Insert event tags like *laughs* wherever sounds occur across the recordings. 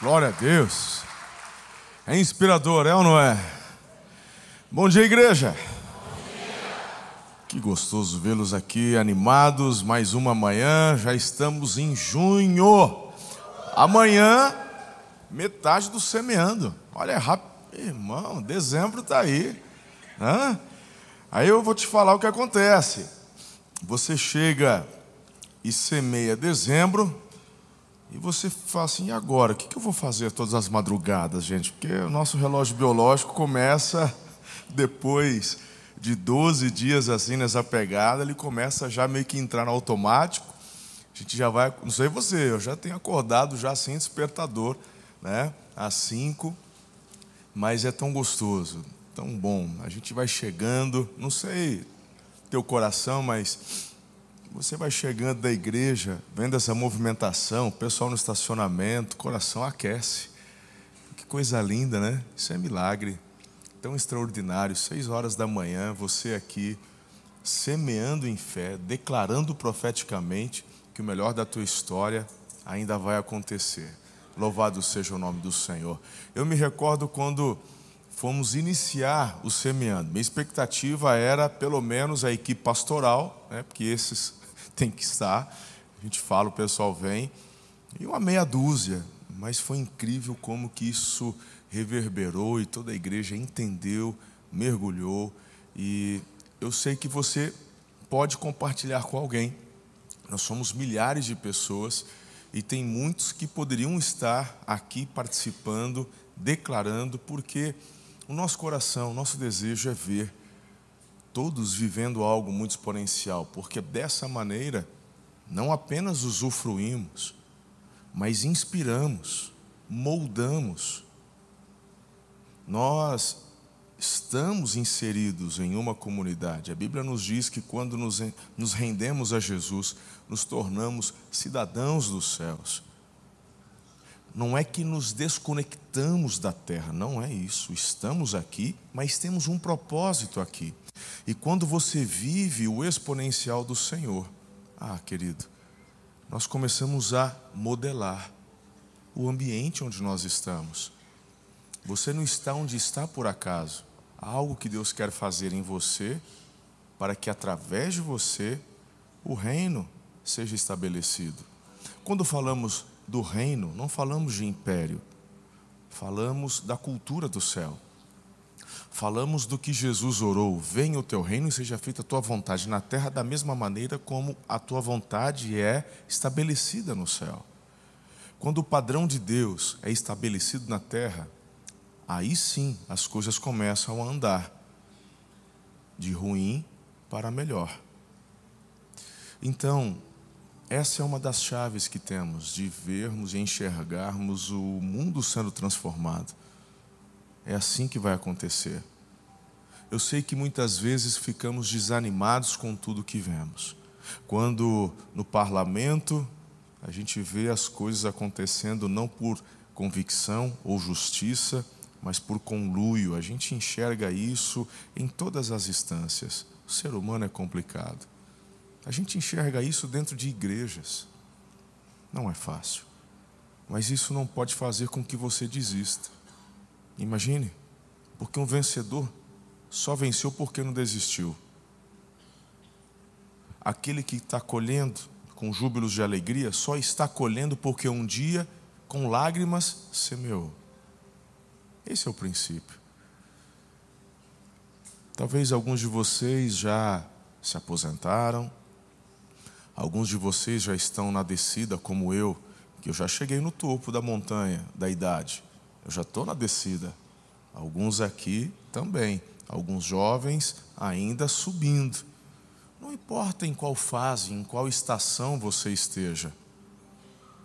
Glória a Deus. É inspirador, é ou não é? Bom dia, igreja. Que gostoso vê-los aqui animados. Mais uma manhã, já estamos em junho. Amanhã, metade do semeando. Olha, é rápido. Irmão, dezembro está aí. Hã? Aí eu vou te falar o que acontece. Você chega e semeia dezembro, e você fala assim, e agora? O que eu vou fazer todas as madrugadas, gente? Porque o nosso relógio biológico começa *laughs* depois de 12 dias assim nessa pegada, ele começa já meio que entrar no automático. A gente já vai, não sei você, eu já tenho acordado já sem despertador, né? Às 5, mas é tão gostoso, tão bom. A gente vai chegando, não sei teu coração, mas você vai chegando da igreja, vendo essa movimentação, o pessoal no estacionamento, o coração aquece. Que coisa linda, né? Isso é milagre. Tão extraordinário. Seis horas da manhã, você aqui, semeando em fé, declarando profeticamente que o melhor da tua história ainda vai acontecer. Louvado seja o nome do Senhor. Eu me recordo quando fomos iniciar o semeando. Minha expectativa era, pelo menos, a equipe pastoral, né, porque esses *laughs* tem que estar. A gente fala, o pessoal vem. E uma meia dúzia. Mas foi incrível como que isso reverberou e toda a igreja entendeu, mergulhou. E eu sei que você pode compartilhar com alguém. Nós somos milhares de pessoas e tem muitos que poderiam estar aqui participando, declarando, porque o nosso coração, o nosso desejo é ver todos vivendo algo muito exponencial, porque dessa maneira não apenas usufruímos, mas inspiramos, moldamos. Nós estamos inseridos em uma comunidade. A Bíblia nos diz que quando nos, rendemos a Jesus, nos tornamos cidadãos dos céus. Não é que nos desconectamos da terra, não é isso. Estamos aqui, mas temos um propósito aqui. E quando você vive o exponencial do Senhor, ah, querido, nós começamos a modelar o ambiente onde nós estamos. Você não está onde está por acaso. Há algo que Deus quer fazer em você para que através de você o reino seja estabelecido. Quando falamos do reino, não falamos de império, falamos da cultura do céu. Falamos do que Jesus orou: venha o teu reino e seja feita a tua vontade na terra, da mesma maneira como a tua vontade é estabelecida no céu. Quando o padrão de Deus é estabelecido na terra, aí sim as coisas começam a andar de ruim para melhor. Então, essa é uma das chaves que temos de vermos e enxergarmos o mundo sendo transformado. É assim que vai acontecer. Eu sei que muitas vezes ficamos desanimados com tudo que vemos. Quando no parlamento a gente vê as coisas acontecendo não por convicção ou justiça, mas por conluio, a gente enxerga isso em todas as instâncias. O ser humano é complicado. A gente enxerga isso dentro de igrejas. Não é fácil. Mas isso não pode fazer com que você desista. Imagine, porque um vencedor só venceu porque não desistiu. Aquele que está colhendo com júbilos de alegria só está colhendo porque um dia, com lágrimas, semeou. Esse é o princípio. Talvez alguns de vocês já se aposentaram, Alguns de vocês já estão na descida, como eu, que eu já cheguei no topo da montanha da idade. Eu já estou na descida. Alguns aqui também. Alguns jovens ainda subindo. Não importa em qual fase, em qual estação você esteja.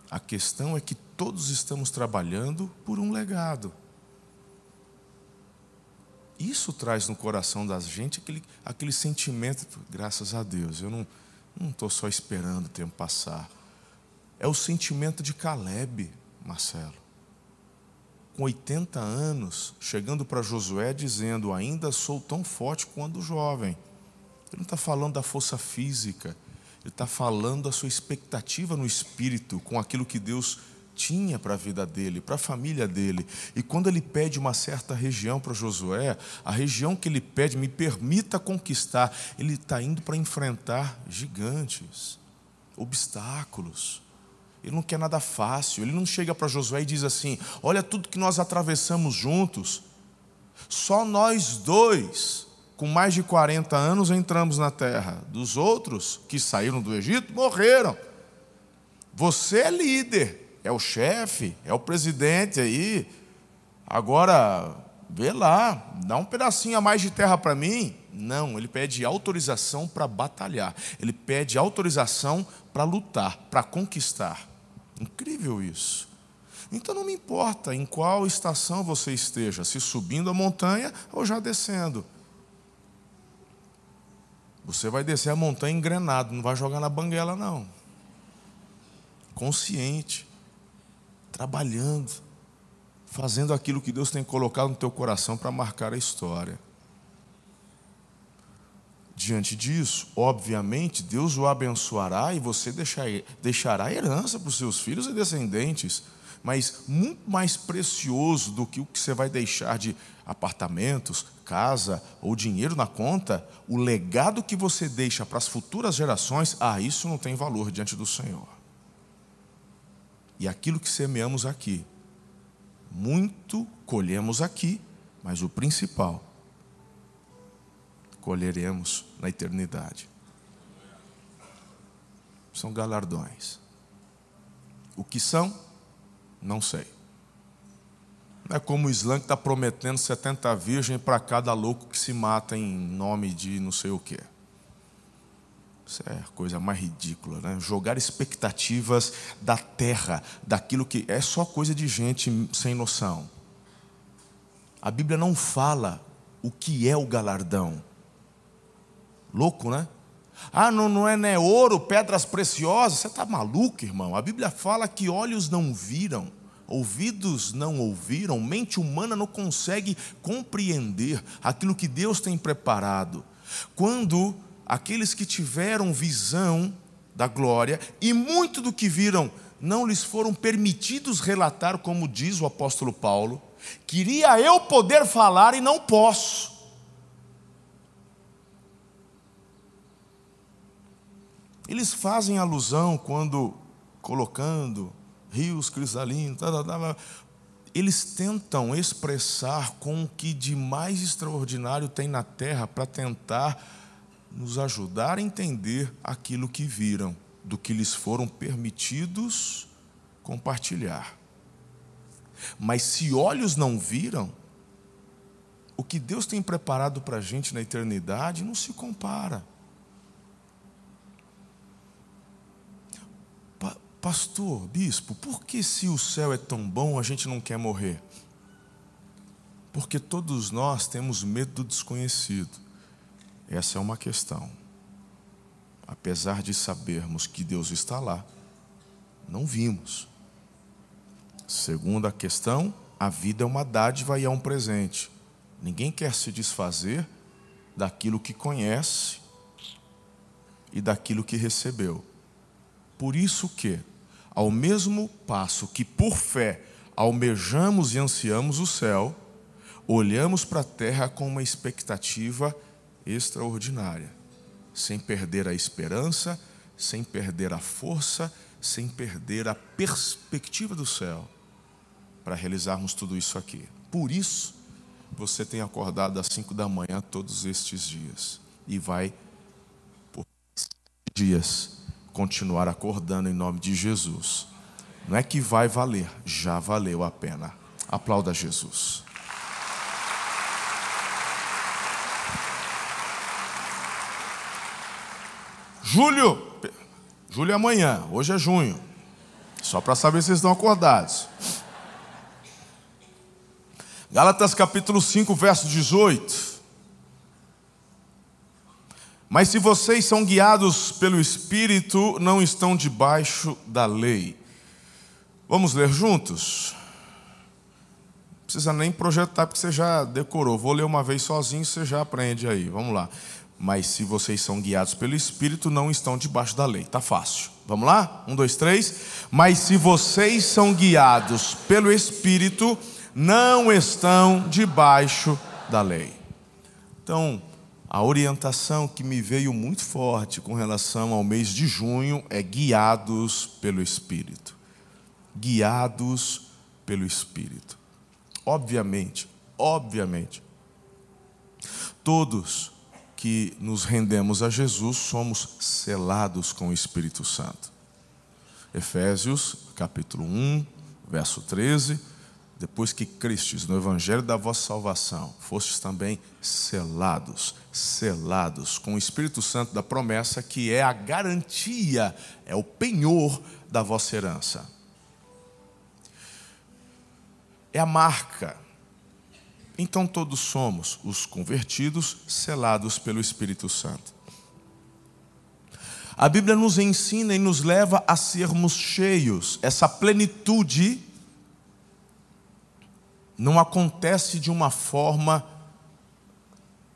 A questão é que todos estamos trabalhando por um legado. Isso traz no coração da gente aquele, aquele sentimento, graças a Deus. Eu não, não estou só esperando o tempo passar. É o sentimento de Caleb, Marcelo. Com 80 anos, chegando para Josué dizendo: Ainda sou tão forte quanto jovem. Ele não está falando da força física, ele está falando da sua expectativa no espírito, com aquilo que Deus tinha para a vida dele, para a família dele. E quando ele pede uma certa região para Josué, a região que ele pede, me permita conquistar, ele está indo para enfrentar gigantes, obstáculos. Ele não quer nada fácil. Ele não chega para Josué e diz assim: Olha tudo que nós atravessamos juntos. Só nós dois, com mais de 40 anos, entramos na terra. Dos outros que saíram do Egito, morreram. Você é líder, é o chefe, é o presidente aí. Agora, vê lá, dá um pedacinho a mais de terra para mim. Não, ele pede autorização para batalhar. Ele pede autorização para lutar, para conquistar. Incrível isso. Então não me importa em qual estação você esteja, se subindo a montanha ou já descendo. Você vai descer a montanha engrenado, não vai jogar na banguela, não. Consciente, trabalhando, fazendo aquilo que Deus tem colocado no teu coração para marcar a história. Diante disso, obviamente, Deus o abençoará e você deixará herança para os seus filhos e descendentes. Mas muito mais precioso do que o que você vai deixar de apartamentos, casa ou dinheiro na conta, o legado que você deixa para as futuras gerações, ah, isso não tem valor diante do Senhor. E aquilo que semeamos aqui, muito colhemos aqui, mas o principal colheremos na eternidade. São galardões. O que são? Não sei. Não é como o Islã que está prometendo 70 virgens para cada louco que se mata em nome de não sei o quê. Isso é a coisa mais ridícula, né? Jogar expectativas da terra, daquilo que é só coisa de gente sem noção. A Bíblia não fala o que é o galardão. Louco, né? Ah, não, não é né, ouro, pedras preciosas. Você está maluco, irmão? A Bíblia fala que olhos não viram, ouvidos não ouviram, mente humana não consegue compreender aquilo que Deus tem preparado. Quando aqueles que tiveram visão da glória e muito do que viram não lhes foram permitidos relatar, como diz o apóstolo Paulo, queria eu poder falar e não posso. Eles fazem alusão quando colocando rios cristalinos, tá, tá, tá, eles tentam expressar com o que de mais extraordinário tem na terra para tentar nos ajudar a entender aquilo que viram, do que lhes foram permitidos compartilhar. Mas se olhos não viram, o que Deus tem preparado para a gente na eternidade não se compara. Pastor, bispo, por que se o céu é tão bom a gente não quer morrer? Porque todos nós temos medo do desconhecido. Essa é uma questão. Apesar de sabermos que Deus está lá, não vimos. Segunda questão, a vida é uma dádiva e é um presente. Ninguém quer se desfazer daquilo que conhece e daquilo que recebeu. Por isso que ao mesmo passo que por fé almejamos e ansiamos o céu, olhamos para a terra com uma expectativa extraordinária, sem perder a esperança, sem perder a força, sem perder a perspectiva do céu, para realizarmos tudo isso aqui. Por isso, você tem acordado às cinco da manhã todos estes dias e vai por dias continuar acordando em nome de Jesus. Não é que vai valer, já valeu a pena. Aplauda Jesus. Julho, julho é amanhã, hoje é junho. Só para saber se vocês estão acordados. Gálatas capítulo 5, verso 18. Mas se vocês são guiados pelo Espírito, não estão debaixo da lei. Vamos ler juntos? Não precisa nem projetar, porque você já decorou. Vou ler uma vez sozinho, você já aprende aí. Vamos lá. Mas se vocês são guiados pelo Espírito, não estão debaixo da lei. Tá fácil. Vamos lá? Um, dois, três. Mas se vocês são guiados pelo Espírito, não estão debaixo da lei. Então, a orientação que me veio muito forte com relação ao mês de junho é guiados pelo Espírito. Guiados pelo Espírito. Obviamente, obviamente, todos que nos rendemos a Jesus somos selados com o Espírito Santo. Efésios, capítulo 1, verso 13. Depois que crestes no evangelho da vossa salvação, fostes também selados, selados com o Espírito Santo da promessa, que é a garantia, é o penhor da vossa herança. É a marca então todos somos os convertidos, selados pelo Espírito Santo. A Bíblia nos ensina e nos leva a sermos cheios. Essa plenitude não acontece de uma forma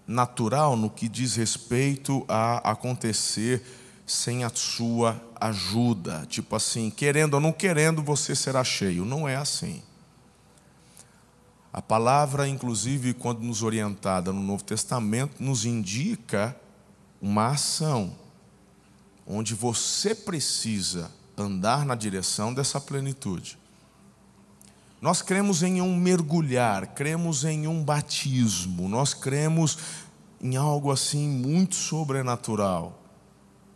natural no que diz respeito a acontecer sem a sua ajuda. Tipo assim, querendo ou não querendo, você será cheio. Não é assim. A palavra, inclusive, quando nos orientada no Novo Testamento, nos indica uma ação, onde você precisa andar na direção dessa plenitude. Nós cremos em um mergulhar, cremos em um batismo, nós cremos em algo assim muito sobrenatural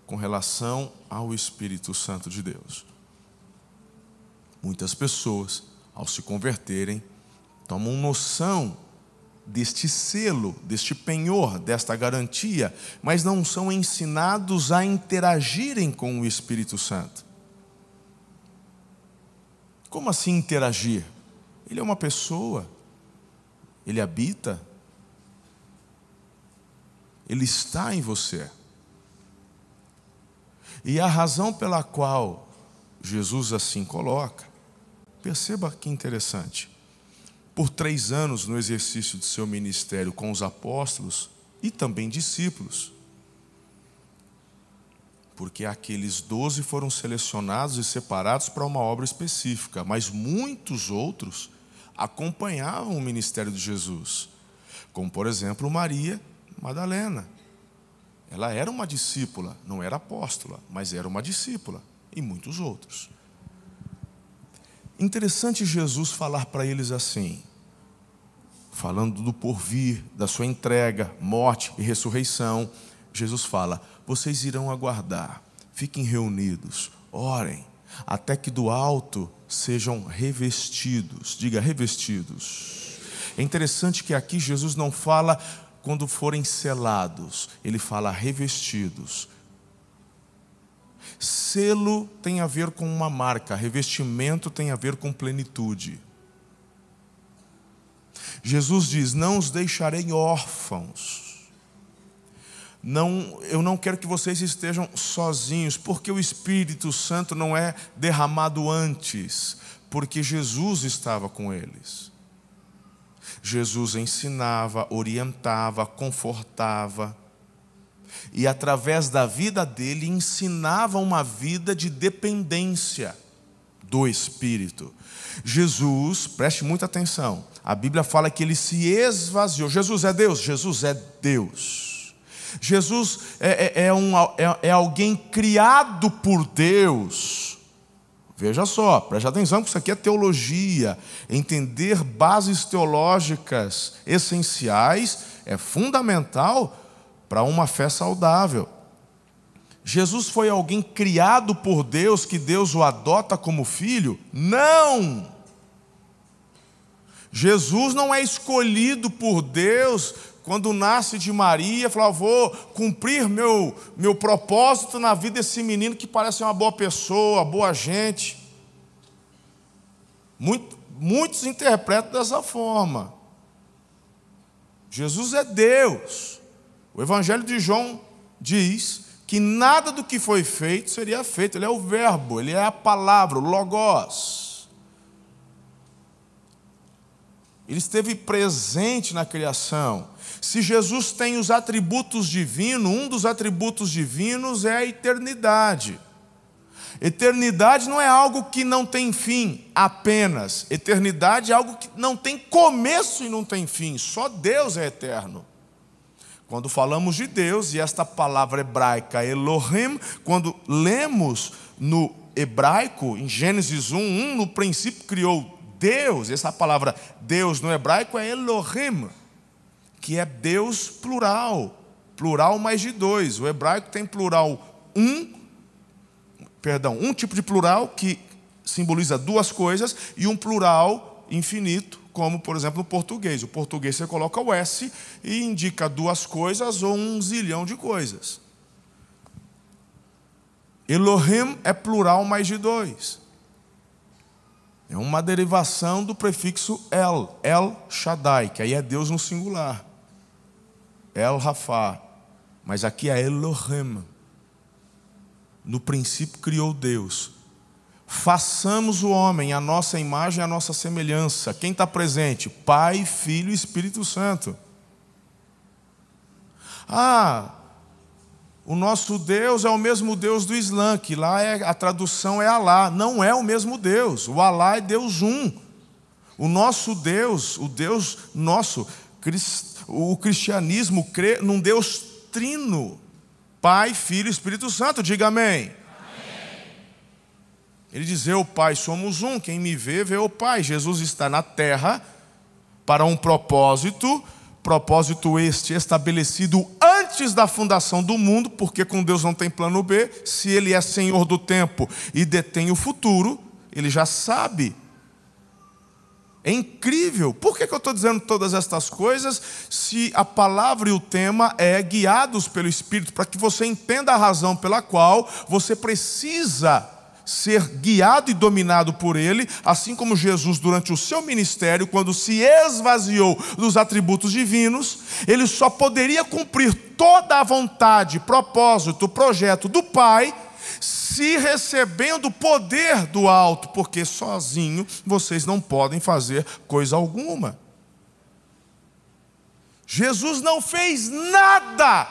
com relação ao Espírito Santo de Deus. Muitas pessoas, ao se converterem, tomam noção deste selo, deste penhor, desta garantia, mas não são ensinados a interagirem com o Espírito Santo. Como assim interagir? Ele é uma pessoa, ele habita, ele está em você. E a razão pela qual Jesus assim coloca, perceba que interessante por três anos no exercício de seu ministério com os apóstolos e também discípulos. Porque aqueles doze foram selecionados e separados para uma obra específica, mas muitos outros acompanhavam o ministério de Jesus, como por exemplo Maria Madalena. Ela era uma discípula, não era apóstola, mas era uma discípula, e muitos outros. Interessante Jesus falar para eles assim, falando do porvir, da sua entrega, morte e ressurreição. Jesus fala: vocês irão aguardar, fiquem reunidos, orem, até que do alto sejam revestidos. Diga, revestidos. É interessante que aqui Jesus não fala quando forem selados, ele fala revestidos. Selo tem a ver com uma marca, revestimento tem a ver com plenitude. Jesus diz: Não os deixarei órfãos. Não, eu não quero que vocês estejam sozinhos, porque o Espírito Santo não é derramado antes, porque Jesus estava com eles. Jesus ensinava, orientava, confortava, e através da vida dele ensinava uma vida de dependência do Espírito. Jesus, preste muita atenção, a Bíblia fala que ele se esvaziou. Jesus é Deus? Jesus é Deus. Jesus é, é, é, um, é, é alguém criado por Deus. Veja só, preste atenção, que isso aqui é teologia. Entender bases teológicas essenciais é fundamental para uma fé saudável. Jesus foi alguém criado por Deus, que Deus o adota como filho? Não! Jesus não é escolhido por Deus quando nasce de Maria, fala, vou cumprir meu, meu propósito na vida desse menino que parece uma boa pessoa, boa gente. Muito, muitos interpretam dessa forma. Jesus é Deus. O Evangelho de João diz que nada do que foi feito seria feito. Ele é o Verbo, ele é a palavra, o Logos. Ele esteve presente na criação. Se Jesus tem os atributos divinos, um dos atributos divinos é a eternidade. Eternidade não é algo que não tem fim apenas. Eternidade é algo que não tem começo e não tem fim. Só Deus é eterno. Quando falamos de Deus, e esta palavra hebraica Elohim, quando lemos no hebraico, em Gênesis 1, 1, no princípio criou Deus, essa palavra Deus no hebraico é Elohim, que é Deus plural, plural mais de dois. O hebraico tem plural um, perdão, um tipo de plural que simboliza duas coisas e um plural infinito como por exemplo no português. O português você coloca o S e indica duas coisas ou um zilhão de coisas. Elohim é plural mais de dois. É uma derivação do prefixo El, El Shaddai, que aí é Deus no singular. El Rafa. Mas aqui é Elohim. No princípio criou Deus Façamos o homem a nossa imagem, a nossa semelhança. Quem está presente? Pai, Filho e Espírito Santo. Ah, o nosso Deus é o mesmo Deus do Islã, que lá é, a tradução é Alá. Não é o mesmo Deus. O Alá é Deus um. O nosso Deus, o Deus nosso, o cristianismo crê num Deus trino. Pai, Filho e Espírito Santo. Diga amém. Ele diz: Eu, Pai, somos um. Quem me vê, vê o Pai. Jesus está na terra para um propósito, propósito este estabelecido antes da fundação do mundo, porque com Deus não tem plano B. Se Ele é Senhor do tempo e detém o futuro, Ele já sabe. É incrível. Por que, eu estou dizendo todas estas coisas se a palavra e o tema é guiados pelo Espírito, para que você entenda a razão pela qual você precisa ser guiado e dominado por Ele, assim como Jesus, durante o seu ministério, quando se esvaziou dos atributos divinos, ele só poderia cumprir toda a vontade, propósito, projeto do Pai, se recebendo o poder do alto, porque sozinho vocês não podem fazer coisa alguma. Jesus não fez nada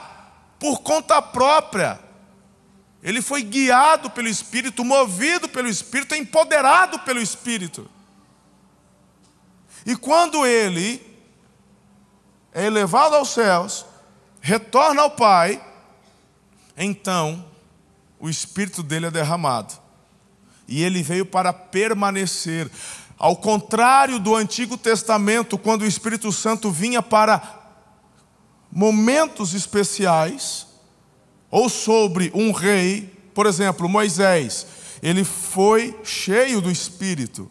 por conta própria. Ele foi guiado pelo Espírito, movido pelo Espírito, empoderado pelo Espírito. E quando ele é elevado aos céus, retorna ao Pai, então o Espírito dele é derramado. E ele veio para permanecer. Ao contrário do Antigo Testamento, quando o Espírito Santo vinha para momentos especiais, ou sobre um rei, por exemplo, Moisés, ele foi cheio do Espírito.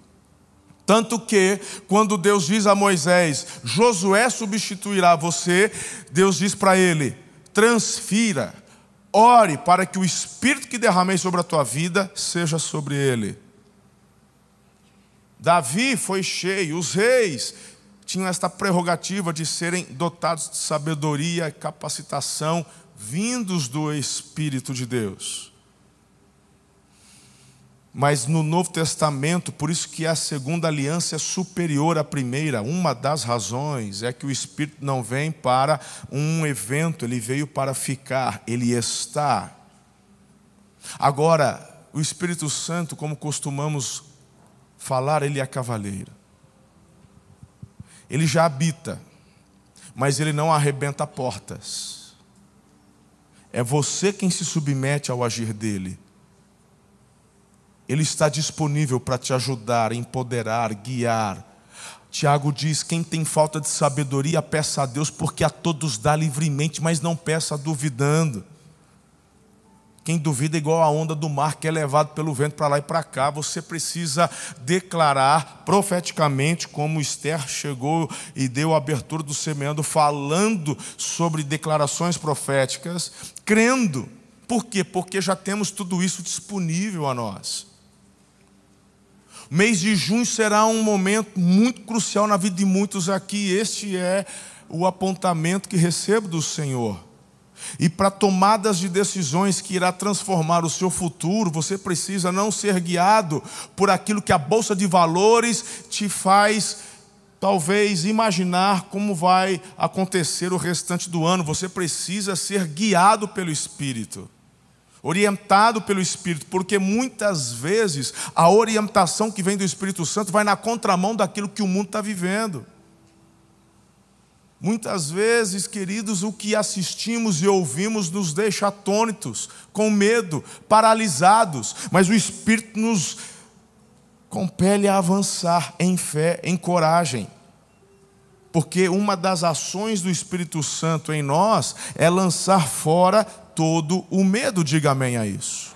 Tanto que, quando Deus diz a Moisés, Josué substituirá você, Deus diz para ele: transfira, ore para que o Espírito que derramei sobre a tua vida seja sobre ele. Davi foi cheio, os reis tinham esta prerrogativa de serem dotados de sabedoria e capacitação vindos do Espírito de Deus. Mas no Novo Testamento, por isso que a segunda aliança é superior à primeira. Uma das razões é que o Espírito não vem para um evento, ele veio para ficar, ele está. Agora, o Espírito Santo, como costumamos falar, ele é cavaleiro. Ele já habita, mas ele não arrebenta portas. É você quem se submete ao agir dele. Ele está disponível para te ajudar, empoderar, guiar. Tiago diz: quem tem falta de sabedoria, peça a Deus, porque a todos dá livremente, mas não peça duvidando. Quem duvida é igual a onda do mar que é levado pelo vento para lá e para cá. Você precisa declarar profeticamente, como Esther chegou e deu a abertura do semeando, falando sobre declarações proféticas, crendo. Por quê? Porque já temos tudo isso disponível a nós. Mês de junho será um momento muito crucial na vida de muitos aqui. Este é o apontamento que recebo do Senhor. E para tomadas de decisões que irá transformar o seu futuro, você precisa não ser guiado por aquilo que a bolsa de valores te faz talvez imaginar como vai acontecer o restante do ano. Você precisa ser guiado pelo Espírito, orientado pelo Espírito, porque muitas vezes a orientação que vem do Espírito Santo vai na contramão daquilo que o mundo está vivendo. Muitas vezes, queridos, o que assistimos e ouvimos nos deixa atônitos, com medo, paralisados, mas o Espírito nos compele a avançar em fé, em coragem. Porque uma das ações do Espírito Santo em nós é lançar fora todo o medo. Diga amém a isso.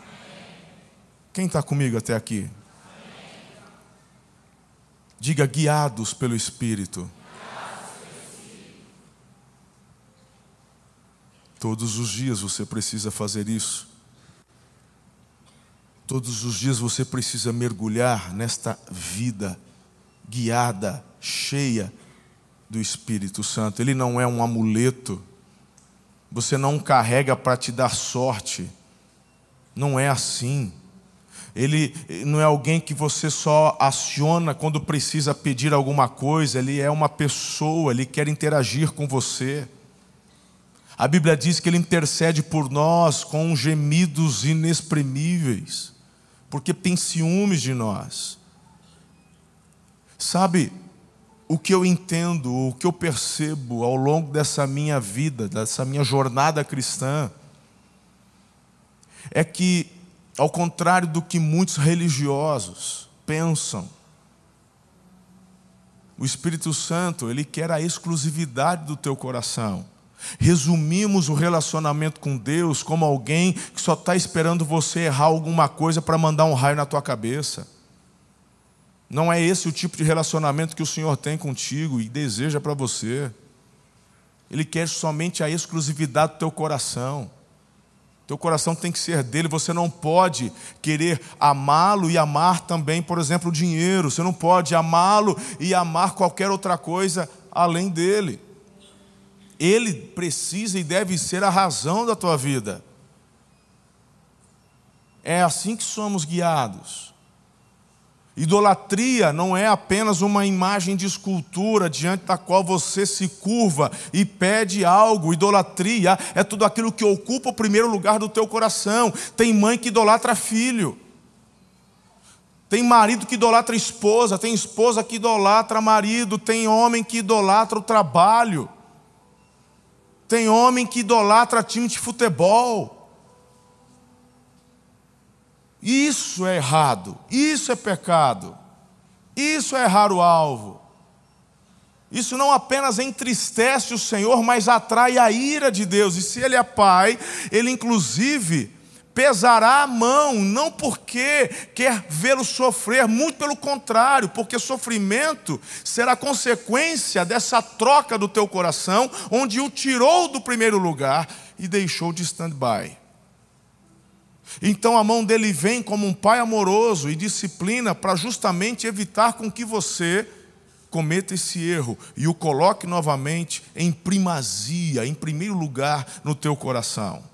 Quem está comigo até aqui? Diga guiados pelo Espírito. Todos os dias você precisa fazer isso. Todos os dias você precisa mergulhar nesta vida guiada, cheia do Espírito Santo. Ele não é um amuleto. Você não carrega para te dar sorte. Não é assim. Ele não é alguém que você só aciona quando precisa pedir alguma coisa. Ele é uma pessoa, ele quer interagir com você. A Bíblia diz que ele intercede por nós com gemidos inexprimíveis porque tem ciúmes de nós. Sabe, o que eu entendo, o que eu percebo ao longo dessa minha vida, dessa minha jornada cristã, é que, ao contrário do que muitos religiosos pensam, o Espírito Santo, ele quer a exclusividade do teu coração. Resumimos o relacionamento com Deus como alguém que só está esperando você errar alguma coisa para mandar um raio na tua cabeça. Não é esse o tipo de relacionamento que o Senhor tem contigo e deseja para você. Ele quer somente a exclusividade do teu coração. Teu coração tem que ser dele. Você não pode querer amá-lo e amar também, por exemplo, o dinheiro. Você não pode amá-lo e amar qualquer outra coisa além dele. Ele precisa e deve ser a razão da tua vida. É assim que somos guiados. Idolatria não é apenas uma imagem de escultura diante da qual você se curva e pede algo. Idolatria é tudo aquilo que ocupa o primeiro lugar do teu coração. Tem mãe que idolatra filho. Tem marido que idolatra esposa, tem esposa que idolatra marido, tem homem que idolatra o trabalho. Tem homem que idolatra time de futebol. Isso é errado, isso é pecado, isso é errar o alvo. Isso não apenas entristece o Senhor, mas atrai a ira de Deus. E se Ele é Pai, Ele inclusive pesará a mão, não porque quer vê-lo sofrer, muito pelo contrário, porque sofrimento será consequência dessa troca do teu coração, onde o tirou do primeiro lugar e deixou de stand-by. Então a mão dele vem como um pai amoroso e disciplina para justamente evitar com que você cometa esse erro e o coloque novamente em primazia, em primeiro lugar no teu coração.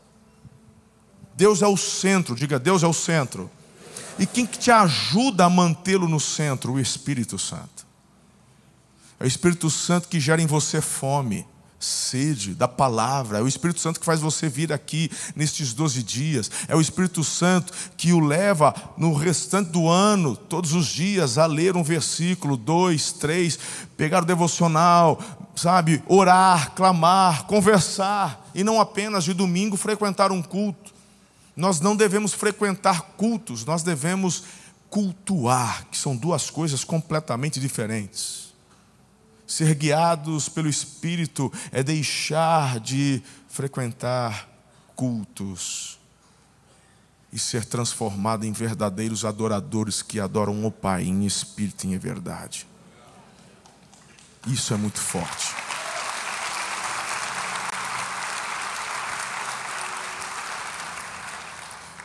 Deus é o centro, diga, Deus é o centro. E quem que te ajuda a mantê-lo no centro? O Espírito Santo. É o Espírito Santo que gera em você fome, sede da palavra. É o Espírito Santo que faz você vir aqui nestes 12 dias. É o Espírito Santo que o leva no restante do ano, todos os dias, a ler um versículo, dois, três, pegar o devocional, sabe, orar, clamar, conversar. E não apenas de domingo frequentar um culto. Nós não devemos frequentar cultos, nós devemos cultuar, que são duas coisas completamente diferentes. Ser guiados pelo Espírito é deixar de frequentar cultos e ser transformado em verdadeiros adoradores que adoram o Pai em espírito e em verdade. Isso é muito forte.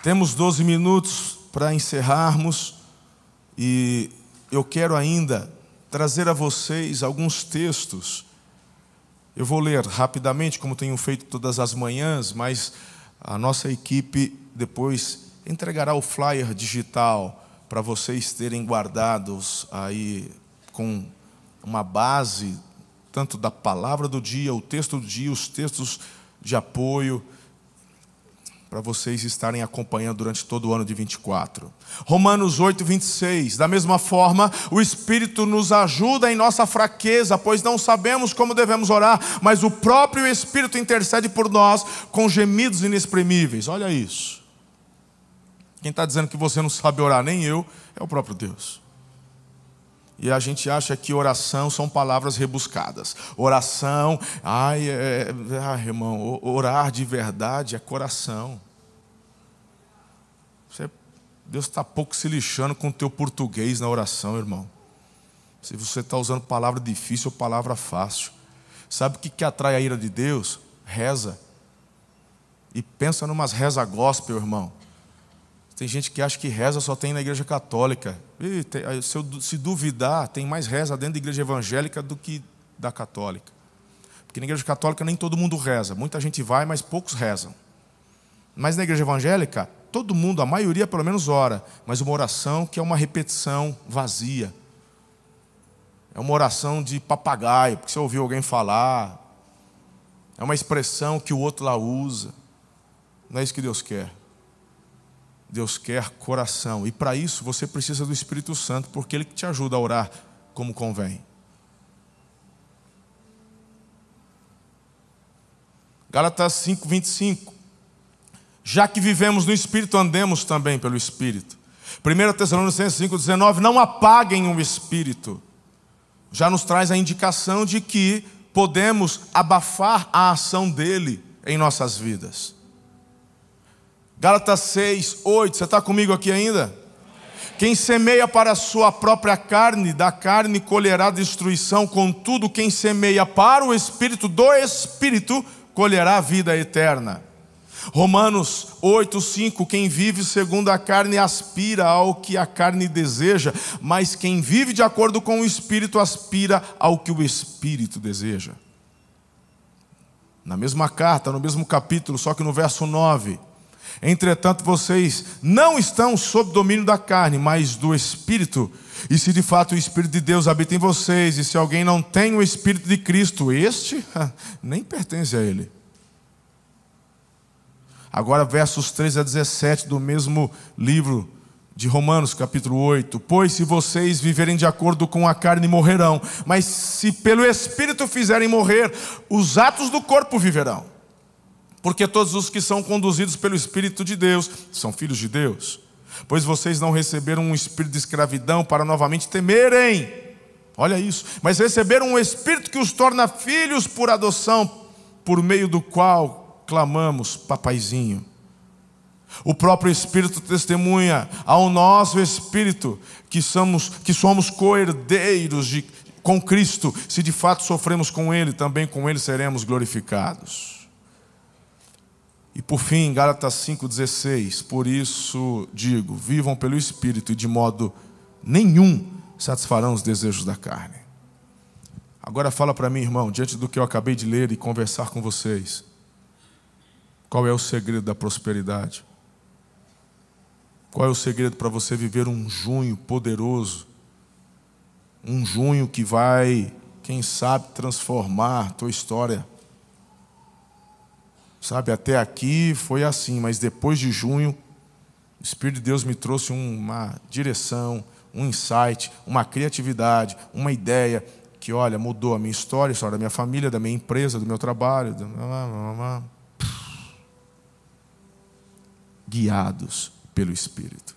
Temos 12 minutos para encerrarmos e eu quero ainda trazer a vocês alguns textos. Eu vou ler rapidamente, como tenho feito todas as manhãs, mas a nossa equipe depois entregará o flyer digital para vocês terem guardados aí com uma base, tanto da palavra do dia, o texto do dia, os textos de apoio, para vocês estarem acompanhando durante todo o ano de 24. Romanos 8, 26. Da mesma forma, o Espírito nos ajuda em nossa fraqueza, pois não sabemos como devemos orar, mas o próprio Espírito intercede por nós com gemidos inexprimíveis. Olha isso. Quem está dizendo que você não sabe orar, nem eu, é o próprio Deus. E a gente acha que oração são palavras rebuscadas. Oração, ai, é, é, ai irmão, orar de verdade é coração. Você, Deus está pouco se lixando com o teu português na oração, irmão. Se você está usando palavra difícil ou palavra fácil. Sabe o que, que atrai a ira de Deus? Reza. E pensa numas reza gospel, irmão. Tem gente que acha que reza só tem na igreja católica. E, tem, se, eu, se duvidar, tem mais reza dentro da igreja evangélica do que da católica. Porque na igreja católica nem todo mundo reza. Muita gente vai, mas poucos rezam. Mas na igreja evangélica, todo mundo, a maioria pelo menos ora. Mas uma oração que é uma repetição vazia. É uma oração de papagaio, porque você ouviu alguém falar. É uma expressão que o outro lá usa. Não é isso que Deus quer. Deus quer coração. E para isso você precisa do Espírito Santo, porque Ele te ajuda a orar como convém. Gálatas 5, 25. Já que vivemos no Espírito, andemos também pelo Espírito. 1 Tessalonicenses 5, 19. Não apaguem o Espírito. Já nos traz a indicação de que podemos abafar a ação dele em nossas vidas. Gálatas 6, 8, você está comigo aqui ainda? Quem semeia para a sua própria carne, da carne colherá destruição, contudo, quem semeia para o Espírito, do Espírito, colherá vida eterna. Romanos 8, 5: Quem vive segundo a carne aspira ao que a carne deseja, mas quem vive de acordo com o Espírito aspira ao que o Espírito deseja. Na mesma carta, no mesmo capítulo, só que no verso 9. Entretanto, vocês não estão sob domínio da carne, mas do Espírito. E se de fato o Espírito de Deus habita em vocês, e se alguém não tem o Espírito de Cristo, este *laughs* nem pertence a ele. Agora, versos 13 a 17 do mesmo livro de Romanos, capítulo 8: Pois se vocês viverem de acordo com a carne, morrerão, mas se pelo Espírito fizerem morrer, os atos do corpo viverão porque todos os que são conduzidos pelo Espírito de Deus são filhos de Deus. Pois vocês não receberam um espírito de escravidão para novamente temerem. Olha isso. Mas receberam um espírito que os torna filhos por adoção, por meio do qual clamamos, papaizinho. O próprio Espírito testemunha ao nosso espírito que somos que somos coerdeiros de com Cristo. Se de fato sofremos com ele, também com ele seremos glorificados. E por fim, Gálatas 5,16: Por isso digo, vivam pelo Espírito e de modo nenhum satisfarão os desejos da carne. Agora fala para mim, irmão, diante do que eu acabei de ler e conversar com vocês, qual é o segredo da prosperidade? Qual é o segredo para você viver um junho poderoso? Um junho que vai, quem sabe, transformar a tua história Sabe, até aqui foi assim, mas depois de junho, o Espírito de Deus me trouxe uma direção, um insight, uma criatividade, uma ideia que, olha, mudou a minha história, a história da minha família, da minha empresa, do meu trabalho. Guiados pelo Espírito.